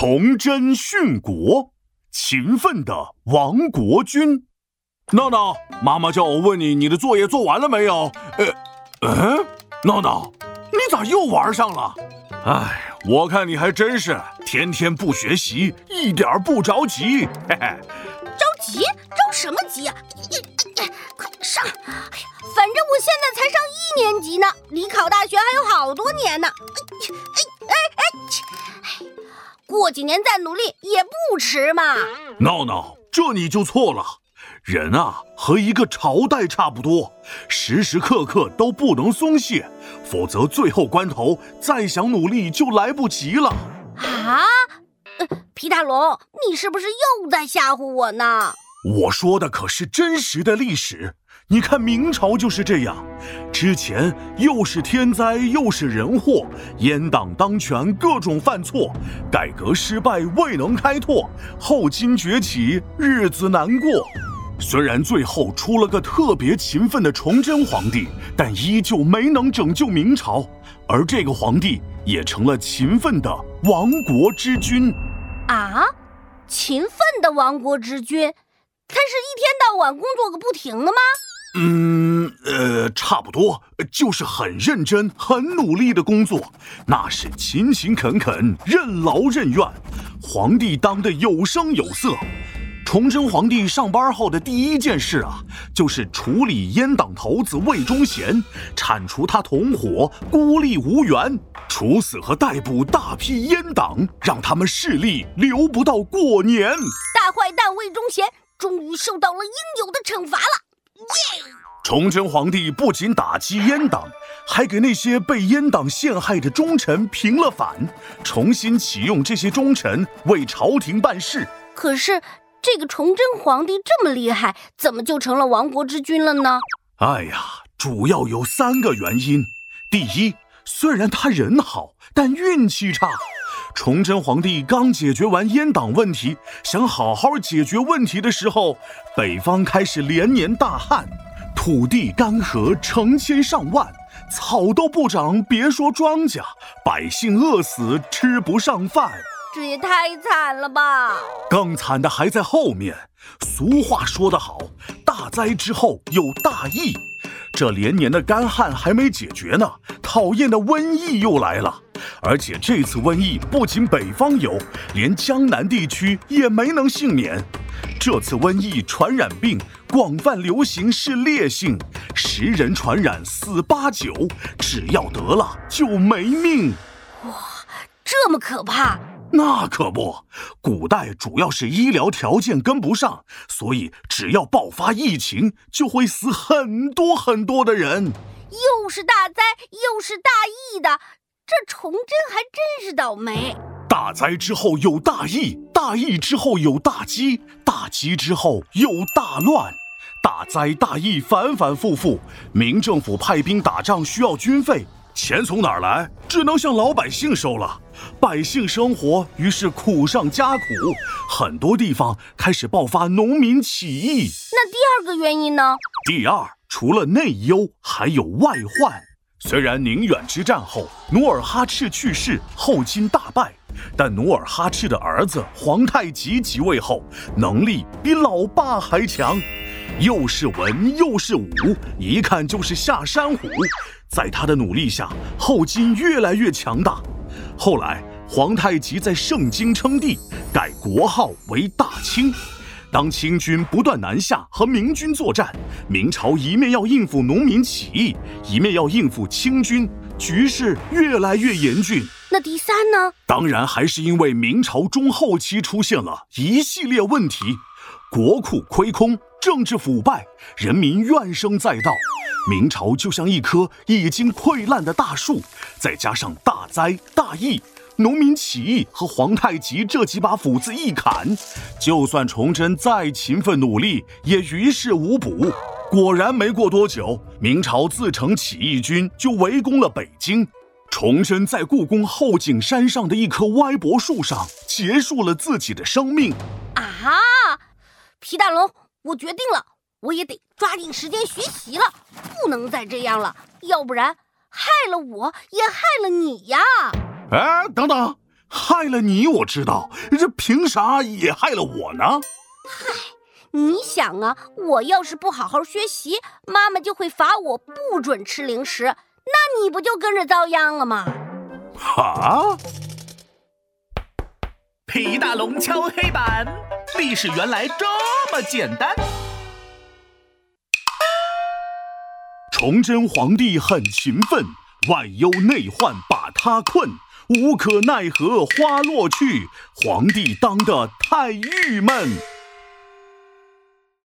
崇祯殉国，勤奋的亡国君。闹闹，妈妈叫我问你，你的作业做完了没有？呃，嗯，闹闹，你咋又玩上了？哎，我看你还真是天天不学习，一点不着急。嘿嘿，着急？着什么急啊？快上！哎呀，反正我现在才上一年级呢，离考大学还有好多年呢。哎哎哎哎！过几年再努力也不迟嘛。闹闹，这你就错了。人啊，和一个朝代差不多，时时刻刻都不能松懈，否则最后关头再想努力就来不及了。啊，皮大龙，你是不是又在吓唬我呢？我说的可是真实的历史。你看明朝就是这样，之前又是天灾又是人祸，阉党当权，各种犯错，改革失败，未能开拓，后金崛起，日子难过。虽然最后出了个特别勤奋的崇祯皇帝，但依旧没能拯救明朝，而这个皇帝也成了勤奋的亡国之君。啊，勤奋的亡国之君，他是一天到晚工作个不停的吗？嗯，呃，差不多，就是很认真、很努力的工作，那是勤勤恳恳、任劳任怨，皇帝当得有声有色。崇祯皇帝上班后的第一件事啊，就是处理阉党头子魏忠贤，铲除他同伙，孤立无援，处死和逮捕大批阉党，让他们势力留不到过年。大坏蛋魏忠贤终于受到了应有的惩罚了。耶崇祯皇帝不仅打击阉党，还给那些被阉党陷害的忠臣平了反，重新启用这些忠臣为朝廷办事。可是，这个崇祯皇帝这么厉害，怎么就成了亡国之君了呢？哎呀，主要有三个原因。第一，虽然他人好，但运气差。崇祯皇帝刚解决完阉党问题，想好好解决问题的时候，北方开始连年大旱，土地干涸成千上万，草都不长，别说庄稼，百姓饿死吃不上饭，这也太惨了吧！更惨的还在后面。俗话说得好，大灾之后有大疫，这连年的干旱还没解决呢，讨厌的瘟疫又来了。而且这次瘟疫不仅北方有，连江南地区也没能幸免。这次瘟疫传染病广泛流行，是烈性，十人传染死八九，只要得了就没命。哇，这么可怕！那可不，古代主要是医疗条件跟不上，所以只要爆发疫情，就会死很多很多的人。又是大灾，又是大疫的。这崇祯还真是倒霉！大灾之后有大疫，大疫之后有大饥，大饥之后有大乱，大灾大疫反反复复。明政府派兵打仗需要军费，钱从哪儿来？只能向老百姓收了。百姓生活于是苦上加苦，很多地方开始爆发农民起义。那第二个原因呢？第二，除了内忧，还有外患。虽然宁远之战后努尔哈赤去世，后金大败，但努尔哈赤的儿子皇太极即位后，能力比老爸还强，又是文又是武，一看就是下山虎。在他的努力下，后金越来越强大。后来皇太极在盛京称帝，改国号为大清。当清军不断南下和明军作战，明朝一面要应付农民起义，一面要应付清军，局势越来越严峻。那第三呢？当然还是因为明朝中后期出现了一系列问题：国库亏空，政治腐败，人民怨声载道。明朝就像一棵已经溃烂的大树，再加上大灾大疫。农民起义和皇太极这几把斧子一砍，就算崇祯再勤奋努力，也于事无补。果然，没过多久，明朝自成起义军就围攻了北京。崇祯在故宫后景山上的一棵歪脖树上结束了自己的生命。啊，皮大龙，我决定了，我也得抓紧时间学习了，不能再这样了，要不然害了我也害了你呀。哎，等等，害了你我知道，这凭啥也害了我呢？嗨，你想啊，我要是不好好学习，妈妈就会罚我不准吃零食，那你不就跟着遭殃了吗？啊！皮大龙敲黑板，历史原来这么简单。崇祯皇帝很勤奋，外忧内患把他困，无可奈何花落去，皇帝当得太郁闷。